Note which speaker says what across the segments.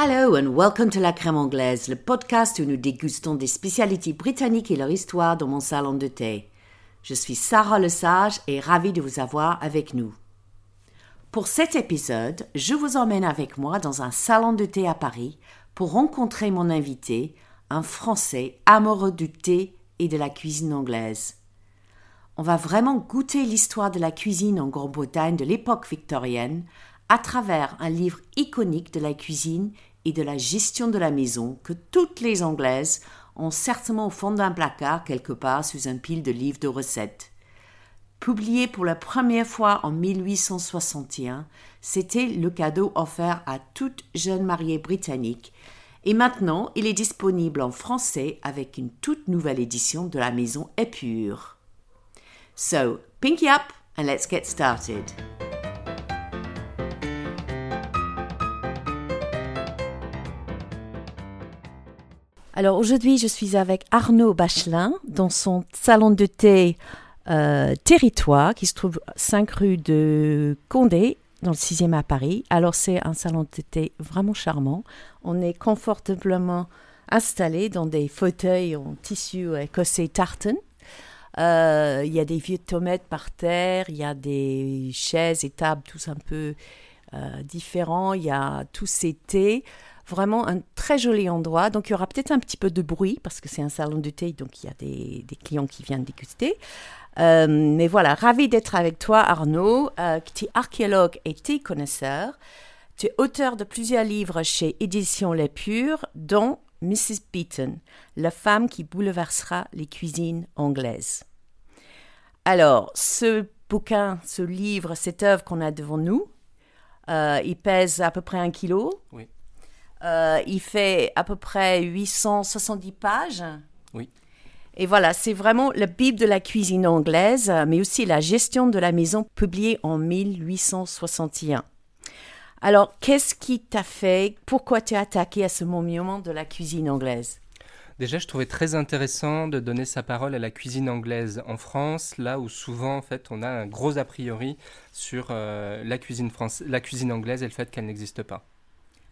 Speaker 1: Hello and welcome to La Crème Anglaise, le podcast où nous dégustons des spécialités britanniques et leur histoire dans mon salon de thé. Je suis Sarah Lesage et ravie de vous avoir avec nous. Pour cet épisode, je vous emmène avec moi dans un salon de thé à Paris pour rencontrer mon invité, un Français amoureux du thé et de la cuisine anglaise. On va vraiment goûter l'histoire de la cuisine en Grande-Bretagne de l'époque victorienne à travers un livre iconique de la cuisine et de la gestion de la maison que toutes les Anglaises ont certainement au fond d'un placard quelque part sous un pile de livres de recettes. Publié pour la première fois en 1861, c'était le cadeau offert à toute jeune mariée britannique et maintenant il est disponible en français avec une toute nouvelle édition de la maison Épure. So, pinky up and let's get started. Alors aujourd'hui, je suis avec Arnaud Bachelin dans son salon de thé euh, Territoire qui se trouve 5 rue de Condé dans le 6e à Paris. Alors c'est un salon de thé vraiment charmant. On est confortablement installé dans des fauteuils en tissu écossais tartan. Euh, il y a des vieux tomates par terre, il y a des chaises et tables tous un peu euh, différents, il y a tous ces thés. Vraiment un très joli endroit. Donc il y aura peut-être un petit peu de bruit parce que c'est un salon de thé, donc il y a des, clients qui viennent déguster. Euh, mais voilà, ravi d'être avec toi, Arnaud. Euh, tu es archéologue et thé connaisseur. Tu es auteur de plusieurs livres chez Éditions Les Pures, dont Mrs. Beaton, la femme qui bouleversera les cuisines anglaises. Alors, ce bouquin, ce livre, cette œuvre qu'on a devant nous, euh, il pèse à peu près un kilo.
Speaker 2: Oui.
Speaker 1: Euh, il fait à peu près 870 pages.
Speaker 2: Oui.
Speaker 1: Et voilà, c'est vraiment la Bible de la cuisine anglaise, mais aussi la gestion de la maison, publiée en 1861. Alors, qu'est-ce qui t'a fait Pourquoi tu as attaqué à ce moment de la cuisine anglaise?
Speaker 2: Déjà, je trouvais très intéressant de donner sa parole à la cuisine anglaise en France, là où souvent, en fait, on a un gros a priori sur euh, la, cuisine France, la cuisine anglaise et le fait qu'elle n'existe pas.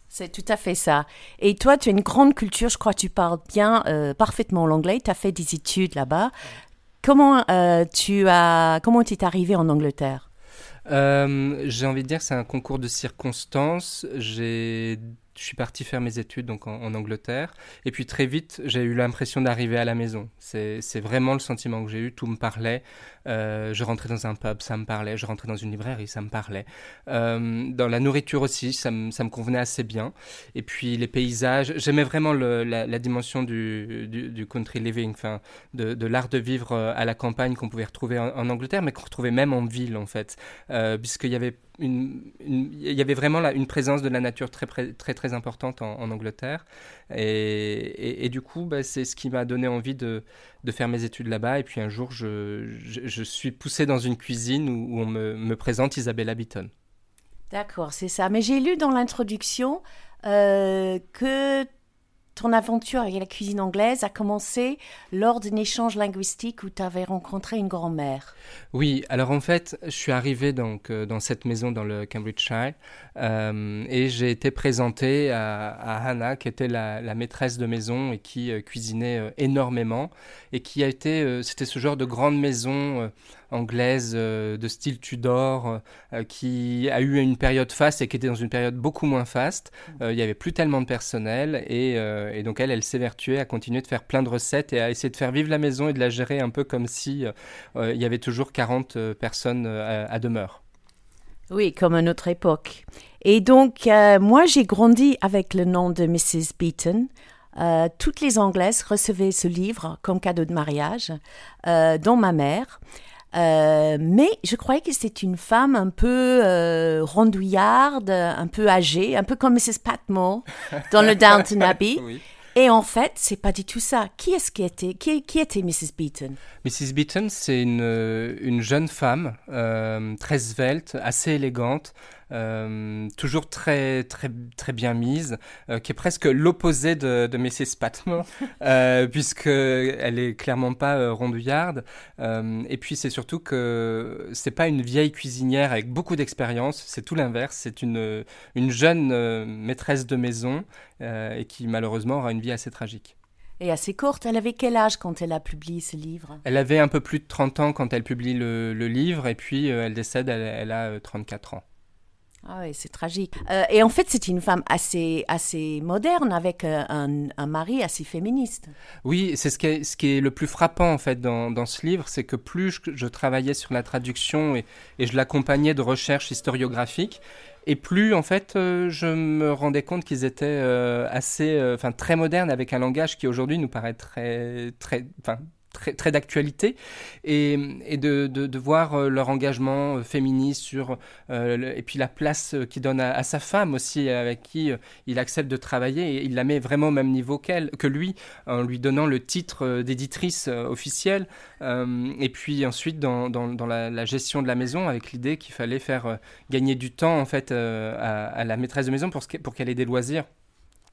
Speaker 1: C'est tout à fait ça. Et toi, tu as une grande culture, je crois que tu parles bien, euh, parfaitement l'anglais, tu as fait des études là-bas. Comment euh, tu as, comment tu es arrivé en Angleterre?
Speaker 2: Euh, J'ai envie de dire que c'est un concours de circonstances. J'ai je suis parti faire mes études donc en, Angleterre. Et puis très vite, j'ai eu l'impression d'arriver à la maison. C'est vraiment le sentiment que j'ai eu. Tout me parlait. Euh, je rentrais dans un pub, ça me parlait. Je rentrais dans une librairie, ça me parlait. Euh, dans la nourriture aussi, ça me, ça me, convenait assez bien. Et puis les paysages, j'aimais vraiment la, dimension du, du, country living, enfin, de, l'art de vivre euh, à la campagne qu'on pouvait retrouver en, en Angleterre, mais qu'on retrouvait même en ville en fait, euh, puisqu'il y avait il y avait vraiment une présence de la nature très très très importante en, Angleterre et, du coup bah, c'est ce qui m'a donné envie de, faire mes études là-bas et puis un jour je, suis poussé dans une cuisine où, on me, me, présente Isabella Beaton.
Speaker 1: D'accord, c'est ça. Mais j'ai lu dans l'introduction euh, que ton aventure avec la cuisine anglaise a commencé lors d'un échange linguistique où tu avais rencontré une grand-mère.
Speaker 2: Oui, alors en fait, je suis arrivé donc euh, dans cette maison dans le Cambridgeshire euh, et j'ai été présenté à, Hannah, qui était la, maîtresse de maison et qui euh, cuisinait énormément et qui a été, c'était ce genre de grande maison anglaise de style Tudor qui a eu une période faste et qui était dans une période beaucoup moins faste. il n'y avait plus tellement de personnel et, et donc elle, elle s'évertuait à continuer de faire plein de recettes et à essayer de faire vivre la maison et de la gérer un peu comme si il y avait toujours 40 personnes à demeure.
Speaker 1: Oui, comme à notre époque. Et donc, euh, moi, j'ai grandi avec le nom de Mrs. Beaton. Euh, toutes les Anglaises recevaient ce livre comme cadeau de mariage, euh, dont ma mère. Mais je croyais que c'était une femme un peu rondouillarde, un peu âgée, un peu comme Mrs. Patmore dans le Downton Abbey. oui. Et en fait, c'est pas du tout ça. Qui est-ce qui était qui, qui, était Mrs. Beaton?
Speaker 2: Mrs. Beaton, c'est une, une, jeune femme euh, très svelte, assez élégante, toujours très, très, très bien mise, qui est presque l'opposé de, de Mrs. Patmore, puisqu'elle est clairement pas rondouillarde. et puis c'est surtout que c'est pas une vieille cuisinière avec beaucoup d'expérience, c'est tout l'inverse, c'est une, une jeune maîtresse de maison et qui malheureusement aura une vie assez tragique
Speaker 1: et assez courte. Elle avait quel âge quand elle a publié ce livre?
Speaker 2: Elle avait un peu plus de 30 ans quand elle publie le, livre, et puis euh, elle décède, elle, a 34 euh, ans.
Speaker 1: Ah oui, c'est tragique. Euh, et en fait, c'est une femme assez, assez moderne, avec un, un, mari assez féministe.
Speaker 2: Oui, c'est ce qui est, ce qui est le plus frappant, en fait, dans, dans ce livre, c'est que plus je, travaillais sur la traduction et, et je l'accompagnais de recherches historiographiques, et plus, en fait, euh, je me rendais compte qu'ils étaient euh, assez, euh, très modernes avec un langage qui aujourd'hui nous paraît très, très, très, d'actualité et, de, voir euh, leur engagement euh, féministe sur euh, et puis la place qu'il donne à, sa femme aussi avec qui il accepte de travailler et il la met vraiment au même niveau qu'elle que lui en lui donnant le titre d'éditrice officielle. Et puis ensuite dans, la, gestion de la maison avec l'idée qu'il fallait faire gagner du temps en fait à, la maîtresse de maison pour qu'elle ait des loisirs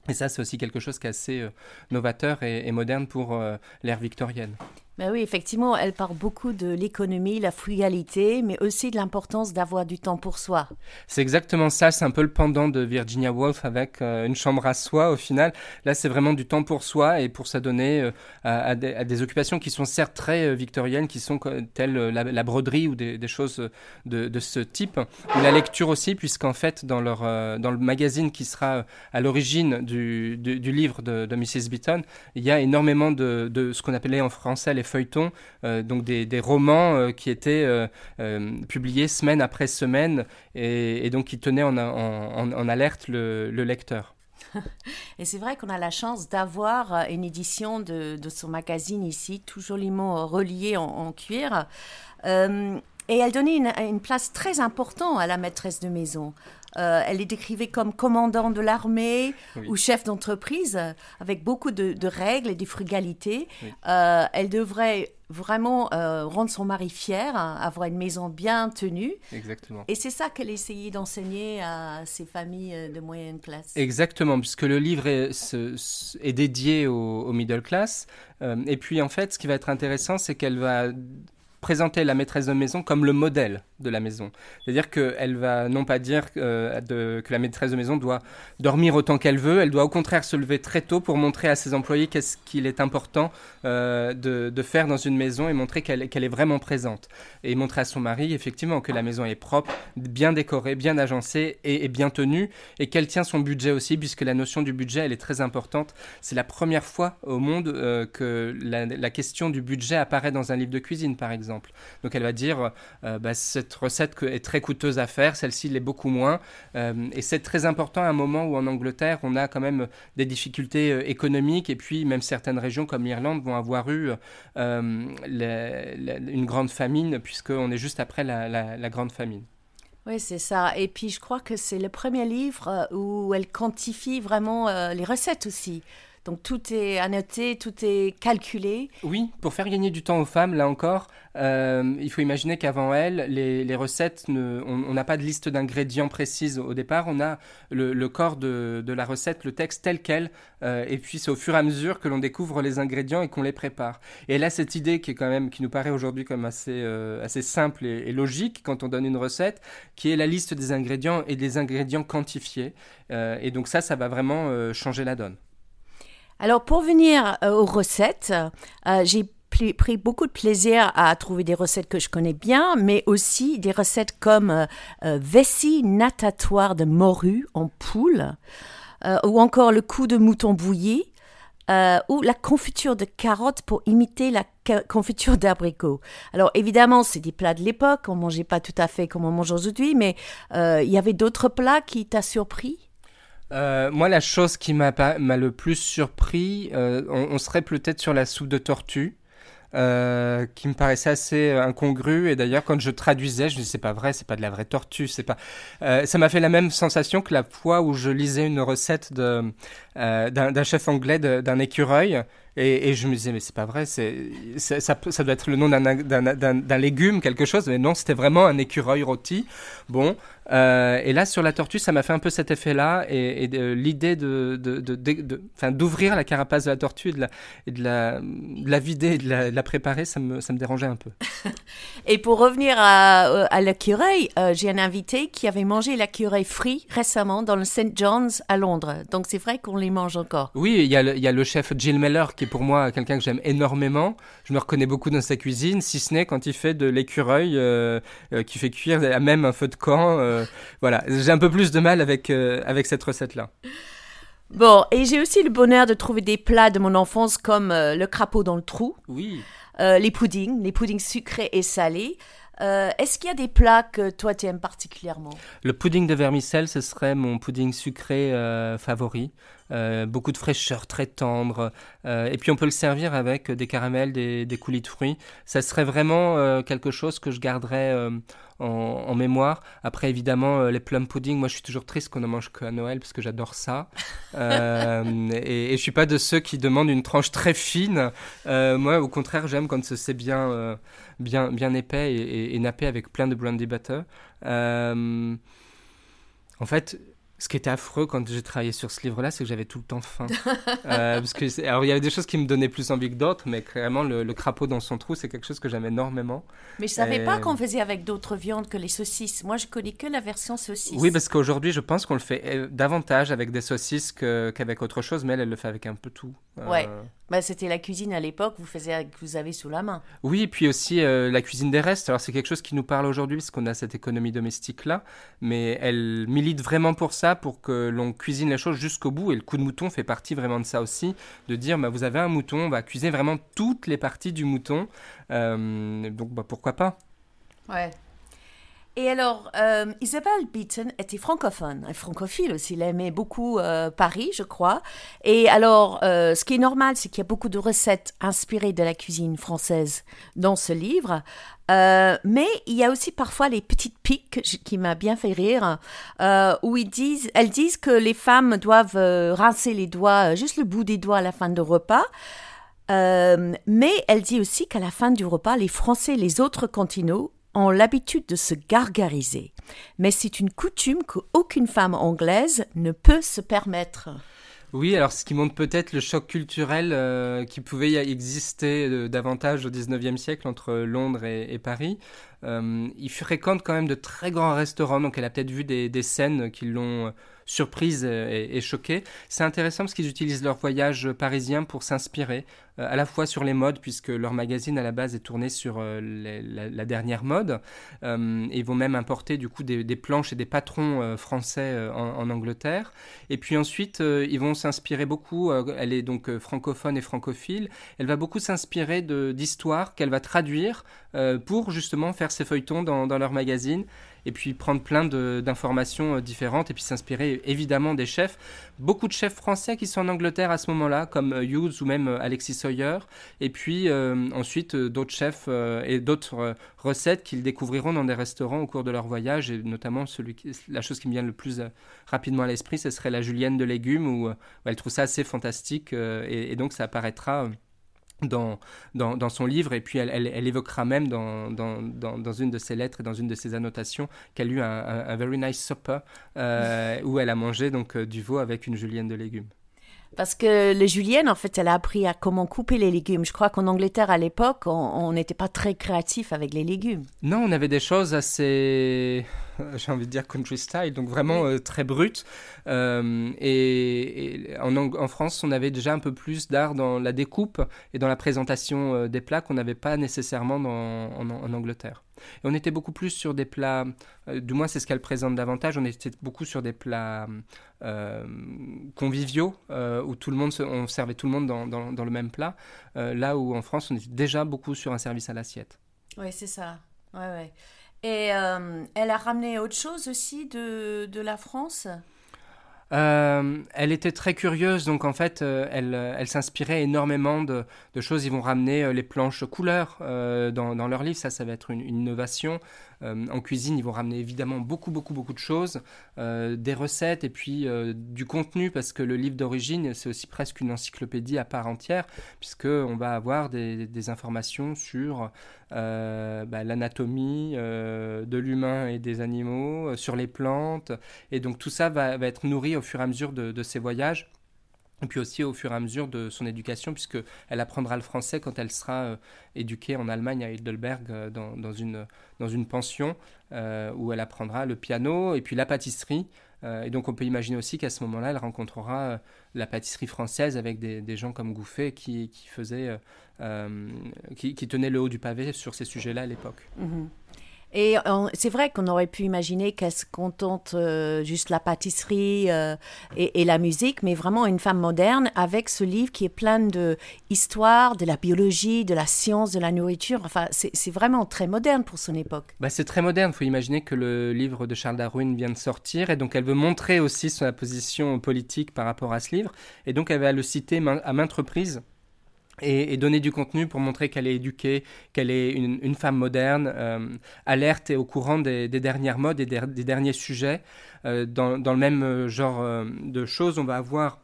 Speaker 2: et ça, c'est aussi quelque chose qui est assez euh, novateur et, moderne pour euh, l'ère victorienne.
Speaker 1: Ben oui, effectivement, elle parle beaucoup de l'économie, la frugalité, mais aussi de l'importance d'avoir du temps pour soi.
Speaker 2: C'est exactement ça, c'est un peu le pendant de Virginia Woolf avec euh, une chambre à soi au final. Là, c'est vraiment du temps pour soi et pour s'adonner euh, à, des, occupations qui sont certes très euh, victoriennes, qui sont telles la, broderie ou des, choses de, ce type, ou la lecture aussi, puisqu'en fait, dans, le magazine qui sera à l'origine du, du, livre de, de, Mrs. Beaton, il y a énormément de, de ce qu'on appelait en français les feuilletons, euh, donc des, romans euh, qui étaient euh, publiés semaine après semaine et, donc qui tenaient en, en, alerte le, lecteur.
Speaker 1: Et c'est vrai qu'on a la chance d'avoir une édition de, son magazine ici, tout joliment relié en, cuir. Et elle donnait une, place très importante à la maîtresse de maison. elle est décrivée comme commandant de l'armée ou chef d'entreprise, avec beaucoup de, règles et de frugalité. elle devrait vraiment euh, rendre son mari fier, hein, avoir une maison bien tenue.
Speaker 2: Exactement.
Speaker 1: Et c'est ça qu'elle essayait d'enseigner à ces familles euh, de moyenne classe.
Speaker 2: Exactement, puisque le livre est, est dédié au, middle class. Euh, et puis en fait, ce qui va être intéressant, c'est qu'elle va présenter la maîtresse de maison comme le modèle de la maison. C'est-à-dire qu'elle va non pas dire euh, que la maîtresse de maison doit dormir autant qu'elle veut, elle doit au contraire se lever très tôt pour montrer à ses employés qu'est-ce qu'il est important euh, de, faire dans une maison et montrer qu'elle est vraiment présente. Et montrer à son mari effectivement que la maison est propre, bien décorée, bien agencée et, bien tenue et qu'elle tient son budget aussi puisque la notion du budget elle est très importante. C'est la première fois au monde euh, que la question du budget apparaît dans un livre de cuisine par exemple. Donc elle va dire, euh, bah, cette recette est très coûteuse à faire, celle-ci l'est beaucoup moins. Euh, et c'est très important à un moment où en Angleterre, on a quand même des difficultés euh, économiques et puis même certaines régions comme l'Irlande vont avoir eu une grande famine puisqu'on est juste après la, grande famine.
Speaker 1: Oui, c'est ça. Et puis, je crois que c'est le premier livre où elle quantifie vraiment les recettes aussi. Donc tout est annoté, tout est calculé.
Speaker 2: Oui, pour faire gagner du temps aux femmes, là encore, euh, il faut imaginer qu'avant elles, les, recettes, on n'a pas de liste d'ingrédients précise au départ, on a le, corps de, la recette, le texte tel quel, euh, et puis c'est au fur et à mesure que l'on découvre les ingrédients et qu'on les prépare. Et là, cette idée qui est quand même, qui nous paraît aujourd'hui comme assez, euh, assez simple et, logique quand on donne une recette, qui est la liste des ingrédients et des ingrédients quantifiés. et donc ça, ça va vraiment changer la donne.
Speaker 1: Alors pour venir euh, aux recettes, euh, j'ai pris beaucoup de plaisir à trouver des recettes que je connais bien, mais aussi des recettes comme euh, vessie natatoire de morue en poule, ou encore le cou de mouton bouilli, ou la confiture de carottes pour imiter la confiture d'abricot. Alors évidemment, c'est des plats de l'époque, on mangeait pas tout à fait comme on mange aujourd'hui, mais il y avait d'autres plats qui t'a surpris?
Speaker 2: Euh, moi, la chose qui m'a le plus surpris, euh, on, serait peut-être sur la soupe de tortue. Euh, qui me paraissait assez incongru et d'ailleurs quand je traduisais je me disais c'est pas vrai c'est pas de la vraie tortue pas ça m'a fait la même sensation que la fois où je lisais une recette d'un chef anglais d'un écureuil Et, je me disais, mais c'est pas vrai, c'est, ça, ça, doit être le nom d'un légume, quelque chose. Mais non, c'était vraiment un écureuil rôti. Bon, euh, et là, sur la tortue, ça m'a fait un peu cet effet-là. Et, l'idée de, d'ouvrir la carapace de la tortue et de la, et de la, la vider et de la, préparer, ça me, ça me dérangeait un peu.
Speaker 1: et pour revenir à, euh, à l'écureuil, euh, j'ai un invité qui avait mangé l'écureuil frit récemment dans le St. John's à Londres. Donc c'est vrai qu'on les mange encore.
Speaker 2: Oui, il y, a le, il y a le chef Jill Meller qui est pour moi quelqu'un que j'aime énormément. Je me reconnais beaucoup dans sa cuisine, si ce n'est quand il fait de l'écureuil qui fait cuire à même un feu de camp. Euh, voilà, j'ai un peu plus de mal avec, euh, avec cette recette-là.
Speaker 1: Bon, et j'ai aussi le bonheur de trouver des plats de mon enfance comme euh, le crapaud dans le trou.
Speaker 2: Oui.
Speaker 1: les puddings, les puddings sucrés et salés. Est-ce qu'il y a des plats que toi tu aimes particulièrement?
Speaker 2: Le pudding de vermicelle, ce serait mon pudding sucré favori. Beaucoup de fraîcheur, très tendre. et puis on peut le servir avec des caramels, des, des coulis de fruits. Ça serait vraiment quelque chose que je garderais en, mémoire. Après, évidemment, euh, les plum pudding, moi je suis toujours triste qu'on ne mange qu'à Noël parce que j'adore ça. Euh, et, et, je suis pas de ceux qui demandent une tranche très fine. Euh, moi, au contraire, j'aime quand c'est bien, bien, bien épais et, et, nappé avec plein de brandy butter. en fait, ce qui était affreux quand j'ai travaillé sur ce livre-là, c'est que j'avais tout le temps faim. Euh, parce que, alors, il y avait des choses qui me donnaient plus envie que d'autres, mais clairement, le, crapaud dans son trou, c'est quelque chose que j'aime énormément.
Speaker 1: Mais je savais pas qu'on faisait avec d'autres viandes que les saucisses. Moi, je connais que la version saucisse.
Speaker 2: Oui, parce qu'aujourd'hui, je pense qu'on le fait euh, davantage avec des saucisses qu'avec autre chose, mais elle, elle le fait avec un peu tout.
Speaker 1: Ouais. Euh, bah, c'était la cuisine à l'époque, vous, faisiez, vous avez sous la main.
Speaker 2: Oui, et puis aussi euh, la cuisine des restes. Alors c'est quelque chose qui nous parle aujourd'hui parce qu'on a cette économie domestique-là, mais elle milite vraiment pour ça, pour que l'on cuisine les choses jusqu'au bout. Et le coup de mouton fait partie vraiment de ça aussi, de dire bah, vous avez un mouton, on va cuisiner vraiment toutes les parties du mouton. Euh, donc bah, pourquoi pas?
Speaker 1: Ouais. Et alors, euh, Isabelle Beaton était francophone, francophile aussi. Elle aimait beaucoup euh, Paris, je crois. Et alors, euh, ce qui est normal, c'est qu'il y a beaucoup de recettes inspirées de la cuisine française dans ce livre. mais il y a aussi parfois les petites piques qui m'a bien fait rire, où ils disent, elles disent que les femmes doivent rincer les doigts, juste le bout des doigts à la fin du repas. mais elle dit aussi qu'à la fin du repas, les Français les autres continents ont l'habitude de se gargariser, mais c'est une coutume qu'aucune femme anglaise ne peut se permettre.
Speaker 2: Oui, alors ce qui montre peut-être le choc culturel euh, qui pouvait y exister euh, davantage au 19e siècle entre Londres et, Paris. Euh, il fréquente quand même de très grands restaurants, donc elle a peut-être vu des, scènes qui l'ont surprise et, choquée. C'est intéressant parce qu'ils utilisent leur voyage parisien pour s'inspirer. Euh, à la fois sur les modes, puisque leur magazine à la base est tourné sur euh, la, dernière mode. Euh, ils vont même importer du coup des, planches et des patrons français en, Angleterre. Et puis ensuite, ils vont s'inspirer beaucoup, elle est donc francophone et francophile, elle va beaucoup s'inspirer d'histoires qu'elle va traduire pour justement faire ses feuilletons dans, dans leur magazine et puis prendre plein d'informations différentes et puis s'inspirer évidemment des chefs. Beaucoup de chefs français qui sont en Angleterre à ce moment-là, comme Hughes ou même Alexis et puis euh, ensuite euh, d'autres chefs euh, et d'autres recettes qu'ils découvriront dans des restaurants au cours de leur voyage, et notamment celui la chose qui me vient le plus rapidement à l'esprit, ce serait la julienne de légumes, où, elle trouve ça assez fantastique, et, donc ça apparaîtra dans, dans, son livre, et puis elle, évoquera même dans, dans, dans, une de ses lettres et dans une de ses annotations qu'elle a eu un, very nice supper où elle a mangé donc du veau avec une julienne de légumes.
Speaker 1: Parce que les julienne, en fait, elle a appris à comment couper les légumes. Je crois qu'en Angleterre, à l'époque, on n'était pas très créatif avec les légumes.
Speaker 2: Non, on avait des choses assez, j'ai envie de dire country style, donc vraiment euh, très brutes. Euh, et, en, France, on avait déjà un peu plus d'art dans la découpe et dans la présentation euh, des plats qu'on n'avait pas nécessairement en Angleterre. Et on était beaucoup plus sur des plats, euh, du moins c'est ce qu'elle présente davantage, on était beaucoup sur des plats euh, conviviaux, euh, où tout le monde on servait tout le monde dans, dans, le même plat, là où en France on était déjà beaucoup sur un service à l'assiette.
Speaker 1: Oui, c'est ça. Ouais, ouais. Et elle a ramené autre chose aussi de, de la France?
Speaker 2: Euh, elle était très curieuse, donc en fait, euh, elle, elle s'inspirait énormément de, choses. Ils vont ramener euh, les planches couleurs dans, dans, leur livre, ça, ça va être une, innovation. En cuisine, ils vont ramener évidemment beaucoup, beaucoup, beaucoup de choses, des recettes et puis du contenu, parce que le livre d'origine, c'est aussi presque une encyclopédie à part entière, puisqu'on va avoir des, informations sur bah, l'anatomie de l'humain et des animaux, sur les plantes, et donc tout ça va, être nourri au fur et à mesure de, de ces voyages et puis aussi au fur et à mesure de son éducation, puisqu'elle apprendra le français quand elle sera euh, éduquée en Allemagne, à Heidelberg, euh, dans, une, dans une pension, euh, où elle apprendra le piano et puis la pâtisserie. et donc on peut imaginer aussi qu'à ce moment-là, elle rencontrera la pâtisserie française avec des, gens comme Gouffet qui, qui, qui, tenaient le haut du pavé sur ces sujets-là à l'époque.
Speaker 1: Mhm. Et c'est vrai qu'on aurait pu imaginer qu'elle se contente euh, juste la pâtisserie euh, et, la musique, mais vraiment une femme moderne avec ce livre qui est plein de de la biologie, de la science, de la nourriture. Enfin, c'est vraiment très moderne pour son époque.
Speaker 2: Bah, c'est très moderne. Il faut imaginer que le livre de Charles Darwin vient de sortir et donc elle veut montrer aussi sa position politique par rapport à ce livre. Et donc elle va le citer à maintes reprises et, donner du contenu pour montrer qu'elle est éduquée, qu'elle est une, femme moderne, euh, alerte et au courant des, dernières modes et des, derniers sujets. Euh, dans, le même euh, genre de choses, on va avoir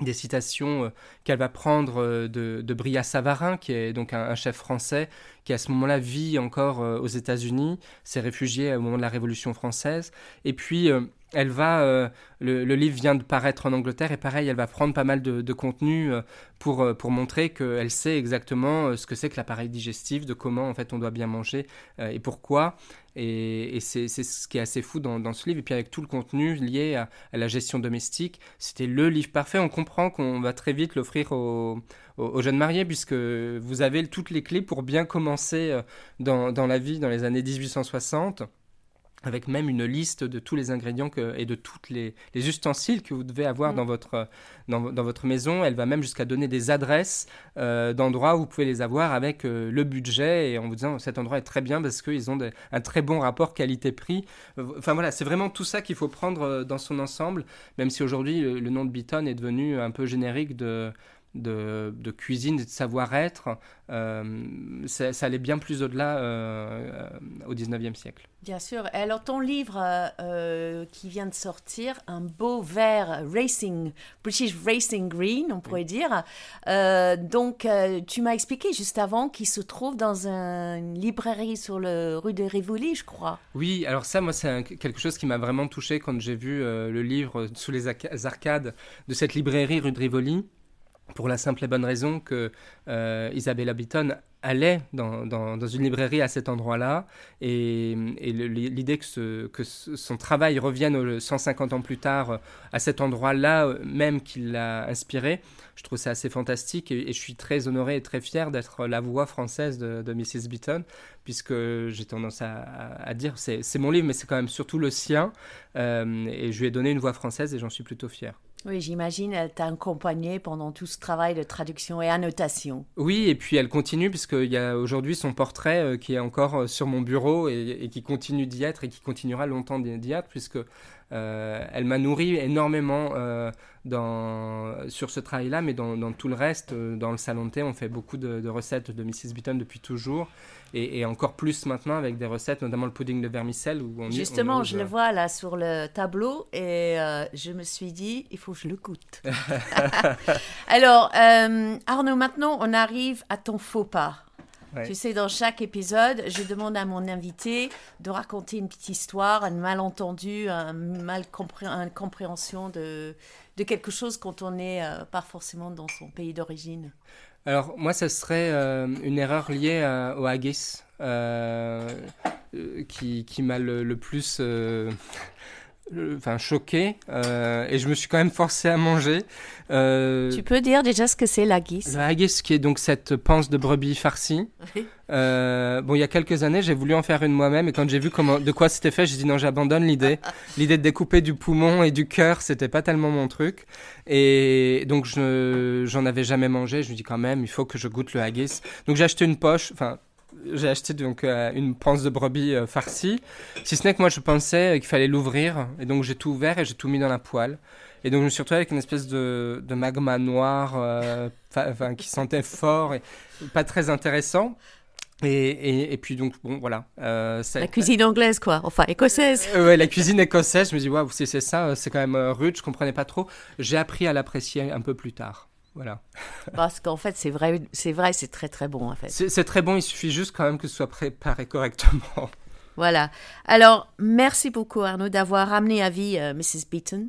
Speaker 2: des citations qu'elle va prendre de, de Bria Savarin, qui est donc un, chef français qui à ce moment-là vit encore aux États-Unis, s'est réfugié au moment de la Révolution française. Et puis elle va, euh, le, livre vient de paraître en Angleterre et pareil, elle va prendre pas mal de, contenu euh, pour, euh, pour montrer qu'elle sait exactement ce que c'est que l'appareil digestif, de comment en fait on doit bien manger et pourquoi. Et, c'est ce qui est assez fou dans, ce livre. Et puis avec tout le contenu lié à, la gestion domestique, c'était le livre parfait. On comprend qu'on va très vite l'offrir aux, aux, jeunes mariés puisque vous avez toutes les clés pour bien commencer dans, dans la vie dans les années 1860 avec même une liste de tous les ingrédients et de tous les, ustensiles que vous devez avoir mm. dans, votre, dans, votre maison. Elle va même jusqu'à donner des adresses euh, d'endroits où vous pouvez les avoir avec euh, le budget et en vous disant cet endroit est très bien parce qu'ils ont un très bon rapport qualité-prix. Euh, enfin voilà, c'est vraiment tout ça qu'il faut prendre dans son ensemble, même si aujourd'hui le, le, nom de Beaton est devenu un peu générique de de, cuisine et de savoir-être, euh, ça, allait bien plus au-delà euh, au 19e siècle.
Speaker 1: Bien sûr. Alors, ton livre euh, qui vient de sortir, un beau vert racing, British Racing Green, on pourrait dire. donc, tu m'as expliqué juste avant qu'il se trouve dans une librairie sur le rue de Rivoli, je crois.
Speaker 2: Oui, alors ça, moi, c'est quelque chose qui m'a vraiment touché quand j'ai vu le livre sous les arcades de cette librairie rue de Rivoli pour la simple et bonne raison que euh, Isabella Beaton allait dans, une librairie à cet endroit-là, et, l'idée que, son travail revienne 150 ans plus tard euh, à cet endroit-là euh, même qui l'a inspiré, je trouve ça assez fantastique, et, je suis très honoré et très fier d'être la voix française de, Mrs. Beaton, puisque j'ai tendance à, dire, c'est mon livre, mais c'est quand même surtout le sien, et je lui ai donné une voix française, et j'en suis plutôt fier.
Speaker 1: Oui, j'imagine, elle t'a accompagné pendant tout ce travail de traduction et annotation.
Speaker 2: Oui, et puis elle continue, puisqu'il y a aujourd'hui son portrait euh, qui est encore euh, sur mon bureau et, qui continue d'y être et qui continuera longtemps d'y être, puisque elle m'a nourri énormément dans, sur ce travail-là, mais dans, tout le reste, dans le salon de thé, on fait beaucoup de, de recettes de Mrs. Beaton depuis toujours et, encore plus maintenant avec des recettes, notamment le pudding de vermicelle. Où on
Speaker 1: Justement, je le vois là sur le tableau et euh, je me suis dit, il faut que je le goûte. Alors, euh, Arnaud, maintenant on arrive à ton faux pas. Tu sais, dans chaque épisode, je demande à mon invité de raconter une petite histoire, un malentendu, un mal une compréhension de, de quelque chose quand on n'est euh, pas forcément dans son pays d'origine.
Speaker 2: Alors, moi, ce serait euh, une erreur liée au haggis euh, euh, qui, qui m'a le, plus enfin choqué et je me suis quand même forcé à manger.
Speaker 1: tu peux dire déjà ce que c'est
Speaker 2: Le haggis qui est donc cette panse de brebis farcie. Euh, bon, il y a quelques années, j'ai voulu en faire une moi-même et quand j'ai vu comment, de quoi c'était fait, j'ai dit non, j'abandonne l'idée. l'idée de découper du poumon et du cœur, c'était pas tellement mon truc. Et donc, je, j'en avais jamais mangé. Je me dis quand même, il faut que je goûte le haggis. Donc, j'ai acheté une poche, enfin, j'ai acheté donc euh, une panse de brebis euh, farcie. Si ce n'est que moi, je pensais qu'il fallait l'ouvrir. Et donc, j'ai tout ouvert et j'ai tout mis dans la poêle. Et donc, je me suis retrouvé avec une espèce de, de magma noir, enfin, qui sentait fort et pas très intéressant. Et, et, puis donc, bon, voilà.
Speaker 1: Euh, la cuisine anglaise, quoi. Enfin, écossaise.
Speaker 2: Euh, ouais, la cuisine écossaise. Je me dis, waouh, c'est ça, c'est quand même rude. Je comprenais pas trop. J'ai appris à l'apprécier un peu plus tard. Voilà.
Speaker 1: Parce qu'en fait, c'est vrai, c'est vrai, c'est très très bon en fait.
Speaker 2: C'est très bon. Il suffit juste quand même que ce soit préparé correctement.
Speaker 1: Voilà. Alors, merci beaucoup Arnaud d'avoir amené à vie Mrs. Beaton.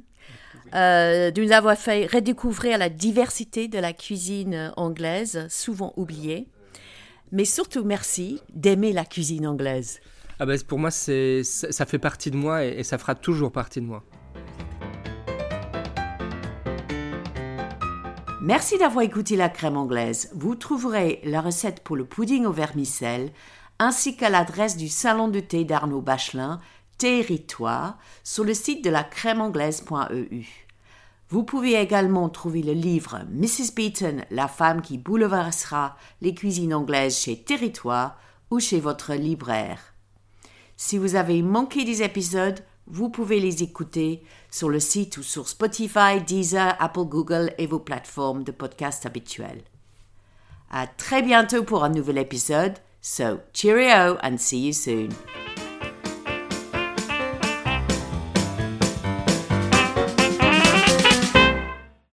Speaker 1: Euh, de nous avoir fait redécouvrir la diversité de la cuisine anglaise, souvent oubliée. Mais surtout, merci d'aimer la cuisine anglaise.
Speaker 2: Ah ben, pour moi, ça fait partie de moi et, et ça fera toujours partie de moi.
Speaker 1: Merci d'avoir écouté la crème anglaise. Vous trouverez la recette pour le pudding au vermicelle ainsi qu'à l'adresse du salon de thé d'Arnaud Bachelin territoire sur le site de la crèmeanglaise.eu. Vous pouvez également trouver le livre Mrs. Beaton, la femme qui bouleversera les cuisines anglaises chez Territoire ou chez votre libraire. Si vous avez manqué des épisodes, vous pouvez les écouter sur le site ou sur Spotify, Deezer, Apple, Google et vos plateformes de podcast habituelles. À très bientôt pour un nouvel épisode. So, cheerio and see you soon.